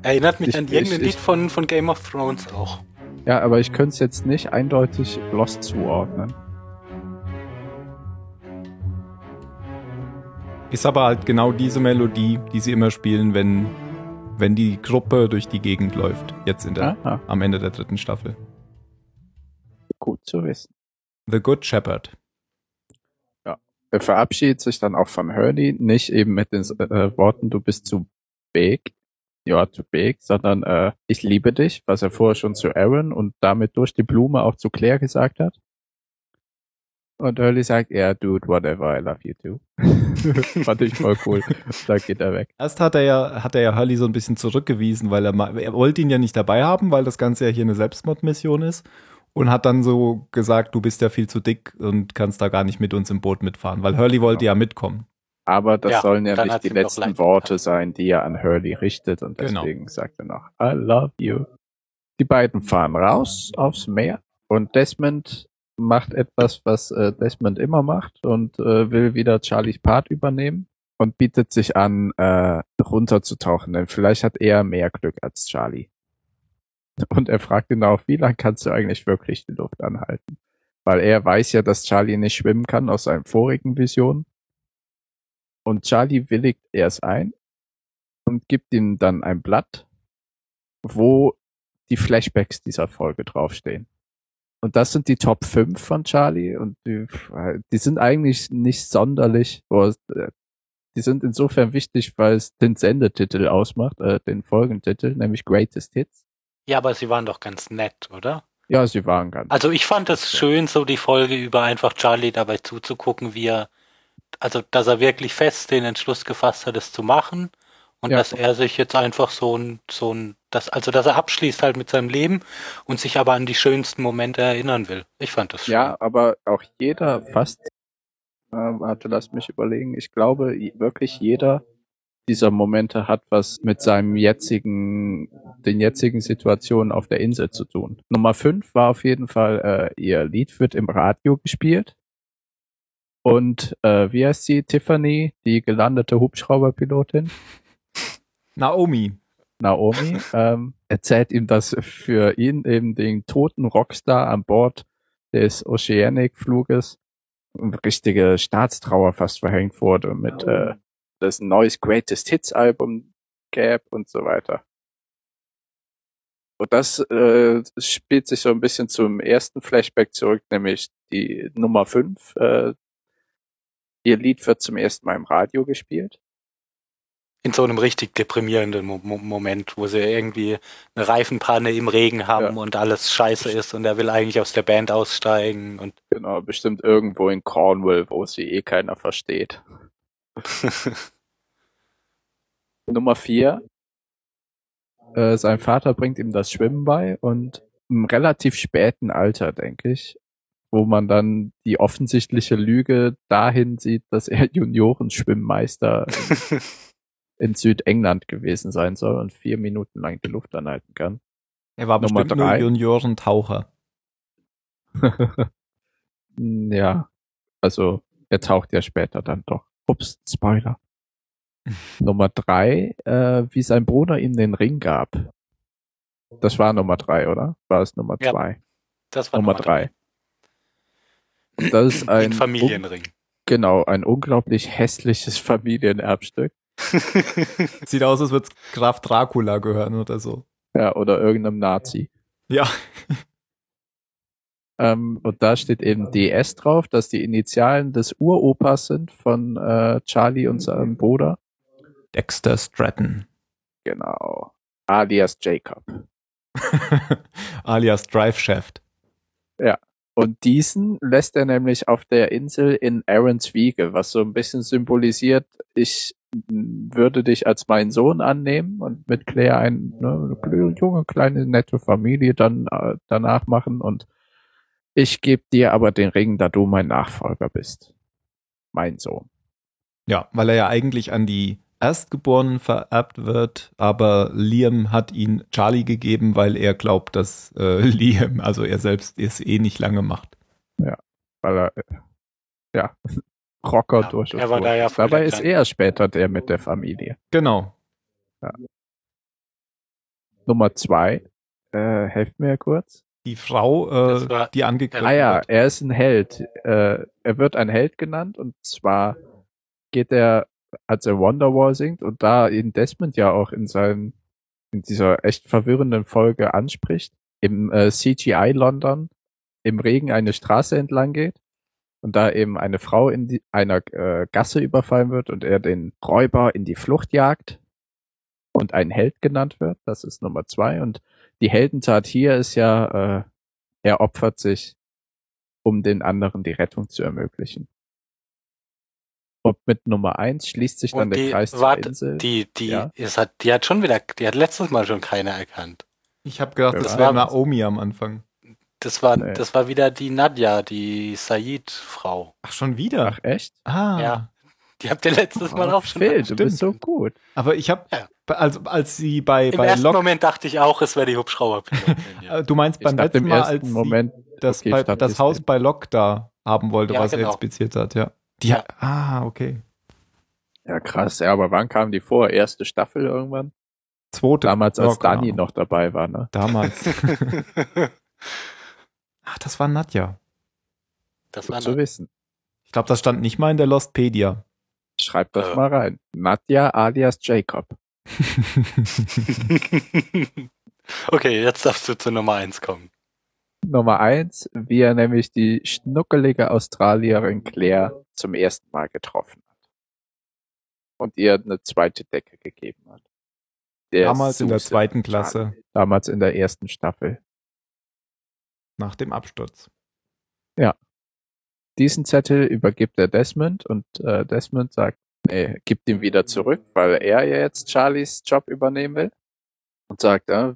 Erinnert mich ich, an irgendein Lied von, von Game of Thrones auch. Ja, aber ich könnte es jetzt nicht eindeutig Lost zuordnen. Ist aber halt genau diese Melodie, die sie immer spielen, wenn, wenn die Gruppe durch die Gegend läuft. Jetzt in der, Aha. am Ende der dritten Staffel. Gut zu wissen. The Good Shepherd. Er verabschiedet sich dann auch von Hurley, nicht eben mit den äh, Worten, du bist zu big, you are too big, sondern äh, ich liebe dich, was er vorher schon zu Aaron und damit durch die Blume auch zu Claire gesagt hat. Und Hurley sagt, ja, yeah, dude, whatever, I love you too. Fand ich voll cool. da geht er weg. Erst hat er ja, hat er ja Hurley so ein bisschen zurückgewiesen, weil er er wollte ihn ja nicht dabei haben, weil das Ganze ja hier eine Selbstmordmission ist. Und hat dann so gesagt, du bist ja viel zu dick und kannst da gar nicht mit uns im Boot mitfahren, weil Hurley wollte ja, ja mitkommen. Aber das ja, sollen ja nicht die letzten Worte sein, die er an Hurley richtet und genau. deswegen genau. sagt er noch, I love you. Die beiden fahren raus aufs Meer und Desmond macht etwas, was äh, Desmond immer macht und äh, will wieder Charlies Part übernehmen und bietet sich an, äh, runterzutauchen, denn vielleicht hat er mehr Glück als Charlie. Und er fragt ihn auch, wie lange kannst du eigentlich wirklich die Luft anhalten? Weil er weiß ja, dass Charlie nicht schwimmen kann aus seinen vorigen Visionen und Charlie willigt erst ein und gibt ihm dann ein Blatt, wo die Flashbacks dieser Folge draufstehen. Und das sind die Top 5 von Charlie und die, die sind eigentlich nicht sonderlich, die sind insofern wichtig, weil es den Sendetitel ausmacht, äh, den Folgentitel, nämlich Greatest Hits. Ja, aber sie waren doch ganz nett, oder? Ja, sie waren ganz. Also ich fand es schön, so die Folge über einfach Charlie dabei zuzugucken, wie er also dass er wirklich fest den Entschluss gefasst hat, es zu machen Und Ja. dass er sich jetzt einfach so ein, so ein, das, also dass er abschließt halt mit seinem Leben und sich aber an die schönsten Momente erinnern will. Ich fand das schön. Ja, aber auch jeder fast, äh, warte, lass mich überlegen, ich glaube wirklich jeder dieser Momente hat was mit seinem jetzigen, den jetzigen Situationen auf der Insel zu tun. Nummer fünf war auf jeden Fall, äh, ihr Lied wird im Radio gespielt. Und äh, wie heißt sie? Tiffany, die gelandete Hubschrauberpilotin. Naomi. Naomi, ähm, erzählt ihm, dass für ihn eben den toten Rockstar an Bord des Oceanic-Fluges eine richtige Staatstrauer fast verhängt wurde mit äh, das ein neues Greatest Hits-Album gab und so weiter. Und das äh, spielt sich so ein bisschen zum ersten Flashback zurück, nämlich die Nummer 5. Äh, ihr Lied wird zum ersten Mal im Radio gespielt. In so einem richtig deprimierenden Mo Moment, wo sie irgendwie eine Reifenpanne im Regen haben Ja. und alles scheiße ist und er will eigentlich aus der Band aussteigen und Genau, bestimmt irgendwo in Cornwall, wo sie eh keiner versteht. Nummer vier. Äh, sein Vater bringt ihm das Schwimmen bei und im relativ späten Alter, denke ich, wo man dann die offensichtliche Lüge dahin sieht, dass er Juniorenschwimmmeister in Südengland gewesen sein soll und vier Minuten lang die Luft anhalten kann. Er war Nummer bestimmt nur drei. Juniorentaucher. ja, also er taucht ja später dann doch. Ups, Spoiler. Nummer drei, äh, wie sein Bruder ihm den Ring gab. Das war Nummer drei, oder? War es Nummer Ja, zwei? das war Nummer drei. Das ist ein Ein Familienring. genau ein unglaublich hässliches Familienerbstück. Sieht aus, als würde es Graf Dracula gehören oder so. Ja, oder irgendeinem Nazi. Ja. Ähm, und da steht eben DS drauf, dass die Initialen des Uropas sind von äh, Charlie und seinem Bruder. Dexter Stratton. Genau. Alias Jacob. Alias Drive Shaft. Und diesen lässt er nämlich auf der Insel in Aarons Wiege, was so ein bisschen symbolisiert, ich würde dich als meinen Sohn annehmen und mit Claire ein, ne, eine junge, kleine, nette Familie dann äh, danach machen und ich gebe dir aber den Ring, da du mein Nachfolger bist. Mein Sohn. Ja, weil er ja eigentlich an die Erstgeborenen vererbt wird, aber Liam hat ihn Charlie gegeben, weil er glaubt, dass äh, Liam, also er selbst, es eh nicht lange macht. Weil er, äh, ja, Rocker Ja, durch und er war durch. da ja ist. Dabei ist er später der mit der Familie. Genau. Nummer zwei, äh, helft mir kurz. Die Frau, äh, war- die angegriffen Ah ja, wird. er ist ein Held. Äh, er wird ein Held genannt und zwar geht er, als er Wonderwall singt und da ihn Desmond ja auch in seinem, in dieser echt verwirrenden Folge anspricht, im äh, CGI London im Regen eine Straße entlang geht und da eben eine Frau in die, einer äh, Gasse überfallen wird und er den Räuber in die Flucht jagt und ein Held genannt wird. Das ist Nummer zwei. Und die Heldentat hier ist ja, äh, er opfert sich, um den anderen die Rettung zu ermöglichen. Und mit Nummer eins schließt sich dann Und der die, Kreis zur warte, Insel. die, die, Ja. es hat, die hat schon wieder, die hat letztes Mal schon keiner erkannt. Ich habe gedacht, das Das wäre war- Naomi am Anfang. Das war, Nee. das war wieder die Nadja, die Said-Frau. Ach, schon wieder? Ach echt? ah. Ja. Die habt ihr letztes Mal Oh, auch schon Phil, du bist so gut. Aber ich habe, Ja. also als sie bei, Im bei ersten Lok, Moment dachte ich auch, es wäre die Hubschrauberpilotin. ja. äh, du meinst beim letzten im Mal, ersten als Moment, sie das, okay, bei, das Haus bei Lok da haben wollte, Ja, was er genau. inspiziert hat, ja. Die, Ja. Ah, okay. ja krass, ja, aber wann kam die vor? Erste Staffel irgendwann? Zweite. Damals, als keine Dani Ahnung. noch dabei war, ne? Damals. Ach, das war Nadja. das Gut war zu wissen. Ich glaube, das stand nicht mal in der Lostpedia. Schreib das Äh. mal rein. Nadja alias Jacob. okay, jetzt darfst du zur Nummer eins kommen. Nummer eins, wie er nämlich die schnuckelige Australierin Claire zum ersten Mal getroffen hat. Und ihr eine zweite Decke gegeben hat. Der Damals in der Suse. zweiten Klasse, Damals in der ersten Staffel. nach dem Absturz. Diesen Zettel übergibt er Desmond und äh, Desmond sagt, nee, gibt ihm wieder zurück, weil er ja jetzt Charlies Job übernehmen will und sagt, äh,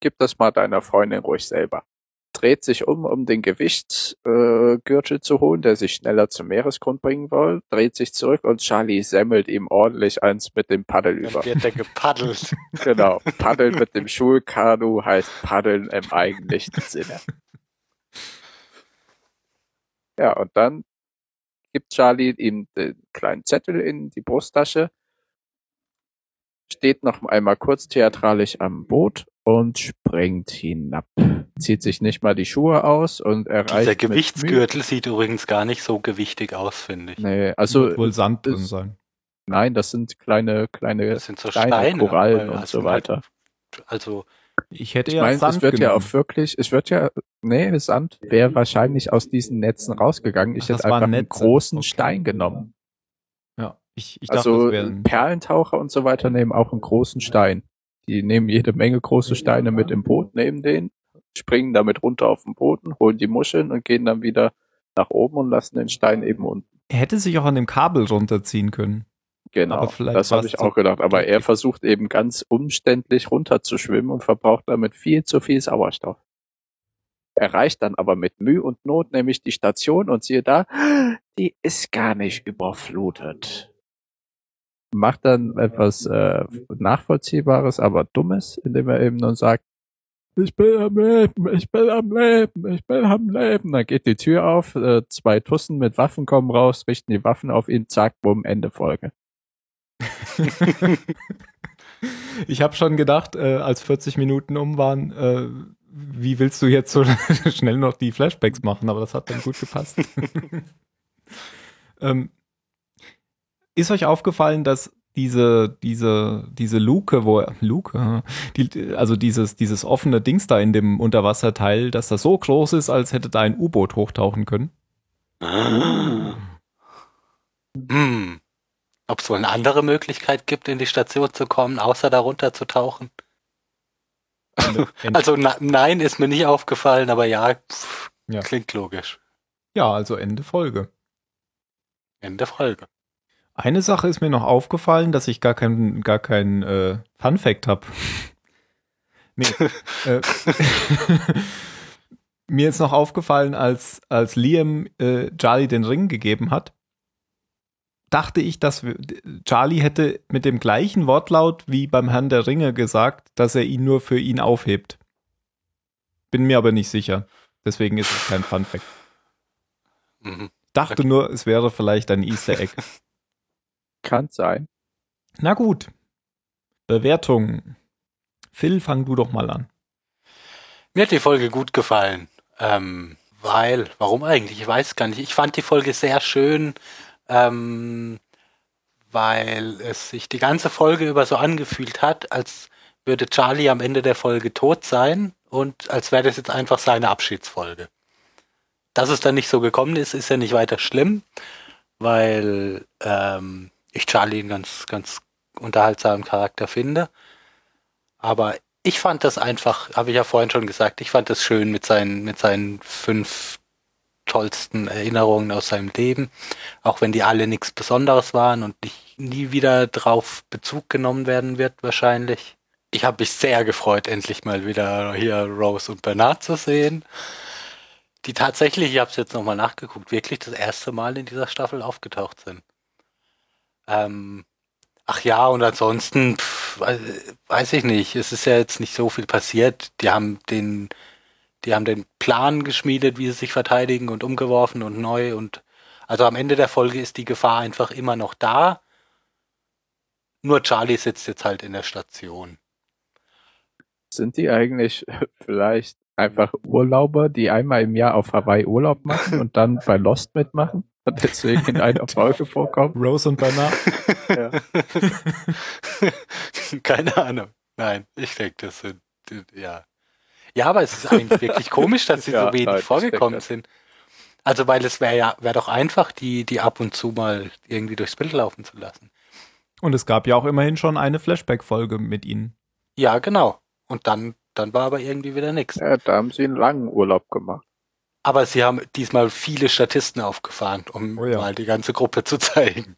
gib das mal deiner Freundin ruhig selber. Dreht sich um, um den Gewichtsgürtel äh, zu holen, der sich schneller zum Meeresgrund bringen will, dreht sich zurück und Charlie semmelt ihm ordentlich eins mit dem Paddel über. Dann wird er gepaddelt. genau, Paddeln mit dem Schulkanu heißt Paddeln im eigentlichen Sinne. Ja, und dann gibt Charlie ihm den kleinen Zettel in die Brusttasche, steht noch einmal kurz theatralisch am Boot und springt hinab. Zieht sich nicht mal die Schuhe aus und erreicht. Dieser Gewichtsgürtel sieht übrigens gar nicht so gewichtig aus, finde ich. Nee, also. Wohl Sand drin sein. Nein, das sind kleine, kleine das sind so Steine, Korallen und so halt weiter. also ich hätte ich ja meine, Sand es wird genommen. ja auch wirklich, es wird ja, nee, Sand wäre wahrscheinlich aus diesen Netzen rausgegangen. Ich Ach, hätte einfach einen großen Okay. Stein genommen. Ja, ich, ich dachte, also wäre Perlentaucher und so weiter nehmen auch einen großen Stein. Die nehmen jede Menge große Steine mit im Boot, nehmen den, springen damit runter auf den Boden, holen die Muscheln und gehen dann wieder nach oben und lassen den Stein eben unten. Er hätte sich auch an dem Kabel runterziehen können. Genau, das habe ich auch gedacht. Aber er versucht eben ganz umständlich runterzuschwimmen und verbraucht damit viel zu viel Sauerstoff. Erreicht dann aber mit Mühe und Not nämlich die Station und siehe da, die ist gar nicht überflutet. Macht dann etwas äh, Nachvollziehbares, aber Dummes, indem er eben dann sagt, ich bin am Leben, ich bin am Leben, ich bin am Leben. Dann geht die Tür auf, äh, zwei Tussen mit Waffen kommen raus, richten die Waffen auf ihn, zack, bumm, Ende Folge. Ich habe schon gedacht, äh, als 40 Minuten um waren, äh, wie willst du jetzt so schnell noch die Flashbacks machen? Aber das hat dann gut gepasst. ähm, ist euch aufgefallen, dass diese, diese, diese Luke, wo Luke, die, also dieses, dieses offene Dings da in dem Unterwasserteil, dass das so groß ist, als hätte da ein U-Boot hochtauchen können? Hm. Ob es wohl eine andere Möglichkeit gibt, in die Station zu kommen, außer darunter zu tauchen? Also na, nein, ist mir nicht aufgefallen, aber ja, pff, Ja. klingt logisch. ja, also Ende Folge. Ende Folge. Eine Sache ist mir noch aufgefallen, dass ich gar kein, gar kein äh, Fun Fact habe. nee, äh, mir ist noch aufgefallen, als, als Liam äh, Charlie den Ring gegeben hat, dachte ich, dass wir, Charlie hätte mit dem gleichen Wortlaut wie beim Herrn der Ringe gesagt, dass er ihn nur für ihn aufhebt. Bin mir aber nicht sicher. Deswegen ist es kein Fun Fact. Mhm. Dachte nur, es wäre vielleicht ein Easter Egg. Kann sein. Na gut. Bewertung. Phil, fang du doch mal an. Mir hat die Folge gut gefallen. Ähm, weil, warum eigentlich? Ich weiß gar nicht. Ich fand die Folge sehr schön, ähm, weil es sich die ganze Folge über so angefühlt hat, als würde Charlie am Ende der Folge tot sein und als wäre das jetzt einfach seine Abschiedsfolge. Dass es dann nicht so gekommen ist, ist ja nicht weiter schlimm, weil ähm, ich Charlie einen ganz, ganz unterhaltsamen Charakter finde. Aber ich fand das einfach, habe ich ja vorhin schon gesagt, ich fand das schön mit seinen, mit seinen fünf tollsten Erinnerungen aus seinem Leben, auch wenn die alle nichts Besonderes waren und nicht, nie wieder drauf Bezug genommen werden wird wahrscheinlich. Ich habe mich sehr gefreut, endlich mal wieder hier Rose und Bernard zu sehen, die tatsächlich, ich habe es jetzt nochmal nachgeguckt, wirklich das erste Mal in dieser Staffel aufgetaucht sind. Ähm, ach ja, und ansonsten, pff, weiß- weiß ich nicht, es ist ja jetzt nicht so viel passiert. Die haben den, die haben den Plan geschmiedet, wie sie sich verteidigen und umgeworfen und neu und also am Ende der Folge ist die Gefahr einfach immer noch da. Nur Charlie sitzt jetzt halt in der Station. Sind die eigentlich vielleicht einfach Urlauber, die einmal im Jahr auf Hawaii Urlaub machen und dann bei Lost mitmachen und deswegen in einer Folge vorkommen? Rose und Bernard. Ja. Keine Ahnung. Nein, ich denke, das sind, ja. Ja, aber es ist eigentlich wirklich komisch, dass sie Ja, so wenig nein, vorgekommen sind. Also, weil es wäre ja, wäre doch einfach, die, die ab und zu mal irgendwie durchs Bild laufen zu lassen. Und es gab ja auch immerhin schon eine Flashback-Folge mit ihnen. Ja, genau. Und dann, dann war aber irgendwie wieder nichts. ja, da haben sie einen langen Urlaub gemacht. Aber sie haben diesmal viele Statisten aufgefahren, um Oh ja. mal die ganze Gruppe zu zeigen.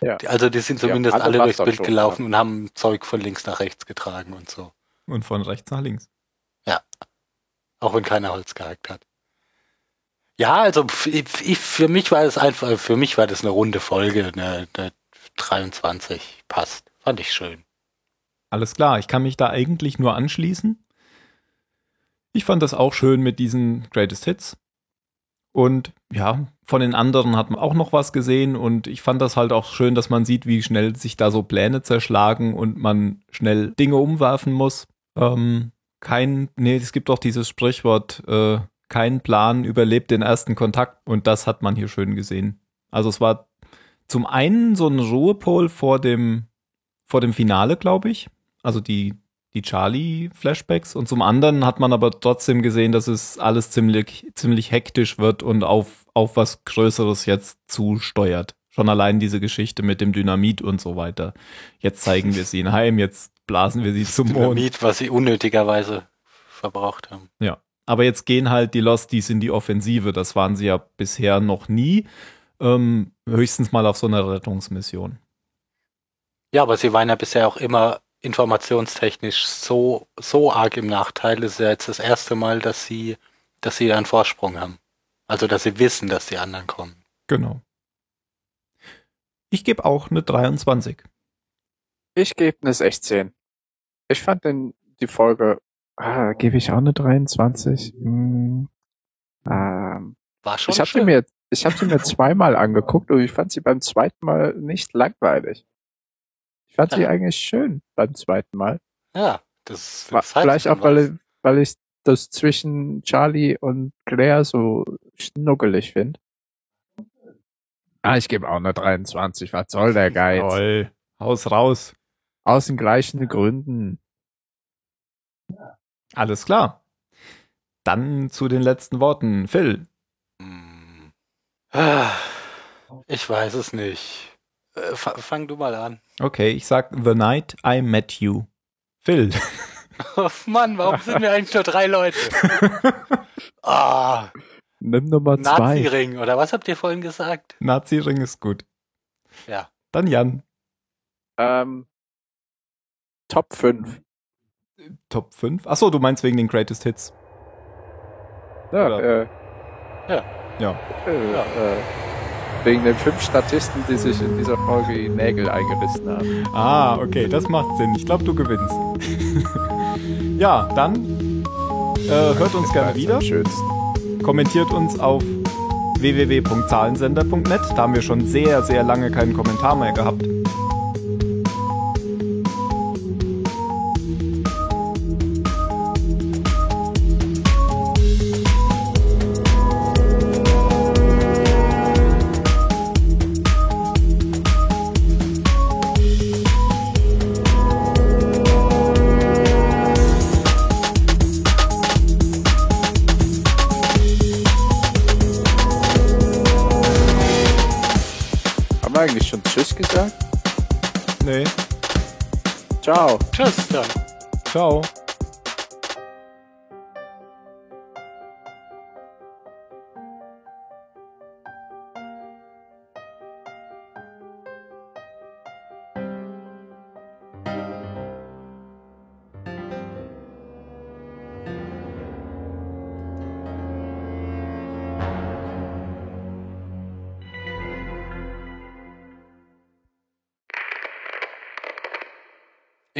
Ja. Also die sind zumindest alle, alle durchs Bild gelaufen ja. und haben Zeug von links nach rechts getragen und so. Und von rechts nach links. Ja. Auch wenn keiner Holz gehackt hat. Ja, also ich, für mich war es einfach, für mich war das eine runde Folge, eine, eine 23 passt. Fand ich schön. Alles klar, ich kann mich da eigentlich nur anschließen. Ich fand das auch schön mit diesen Greatest Hits. Und ja, von den anderen hat man auch noch was gesehen und ich fand das halt auch schön, dass man sieht, wie schnell sich da so Pläne zerschlagen und man schnell Dinge umwerfen muss. Ähm, kein, nee, es gibt doch dieses Sprichwort, äh, kein Plan überlebt den ersten Kontakt und das hat man hier schön gesehen. Also es war zum einen so ein Ruhepol vor dem, vor dem Finale, glaube ich. Also die, die Charlie-Flashbacks und zum anderen hat man aber trotzdem gesehen, dass es alles ziemlich, ziemlich hektisch wird und auf, auf was Größeres jetzt zusteuert. Schon allein diese Geschichte mit dem Dynamit und so weiter. Jetzt zeigen wir sie in Heim, jetzt blasen wir sie zum Mond. Dynamit, was sie unnötigerweise verbraucht haben. Ja. Aber jetzt gehen halt die Losties in die Offensive. Das waren sie ja bisher noch nie. Ähm, höchstens mal auf so einer Rettungsmission. Ja, aber sie waren ja bisher auch immer informationstechnisch so, so arg im Nachteil. Es ist ja jetzt das erste Mal, dass sie, dass sie einen Vorsprung haben. Also, dass sie wissen, dass die anderen kommen. Genau. Ich gebe auch eine 23. Ich gebe eine 16. Ich fand denn die Folge, ah, gebe ich auch eine 23. Hm, ähm, War schon ich habe sie mir, ich habe sie mir zweimal angeguckt und ich fand sie beim zweiten Mal nicht langweilig. Ich fand ja. sie eigentlich schön beim zweiten Mal. Ja, das, das Vielleicht auch, weil, weil ich das zwischen Charlie und Claire so schnuckelig finde. Ah, ich gebe auch eine 23. Was soll der Geiz? Toll. Haus raus. Aus den gleichen Gründen. Alles klar. Dann zu den letzten Worten. Phil. Hm. Ah, ich weiß es nicht. Äh, fang du mal an. Okay, ich sag The Night I Met You. Phil. Oh Mann, warum sind wir eigentlich nur drei Leute? Ah. Nimm Nummer zwei. Nazi-Ring, oder was habt ihr vorhin gesagt? Nazi-Ring ist gut. Ja. Dann Jan. Ähm, Top 5. Top 5? Achso, du meinst wegen den Greatest Hits. Ja, äh, ja. Ja. Äh, ja. Äh, wegen den fünf Statisten, die sich in dieser Folge die Nägel eingerissen haben. Ah, okay, das macht Sinn. Ich glaube, du gewinnst. ja, dann äh, hört uns gerne wieder. Kommentiert uns auf www.zahlensender.net. Da haben wir schon sehr, sehr lange keinen Kommentar mehr gehabt.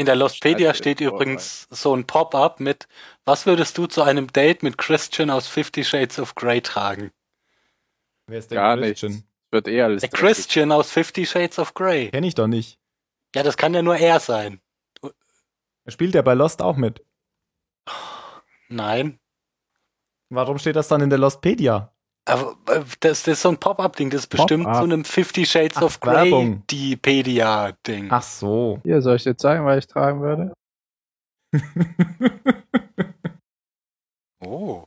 In der Lostpedia steht übrigens so ein Pop-up mit, was würdest du zu einem Date mit Christian aus Fifty Shades of Grey tragen? Wer ist der Gar Christian? Nicht. Wird eher alles der Christian aus Fifty Shades of Grey. Kenn ich doch nicht. Ja, das kann ja nur er sein. Spielt er bei Lost auch mit? Nein. Warum steht das dann in der Lostpedia? Aber äh, das, das ist so ein Pop-Up-Ding, das ist bestimmt zu einem Fifty Shades Ach, of Grey Dipedia-Ding. Ach so. Hier, soll ich jetzt sagen, was ich tragen würde? oh.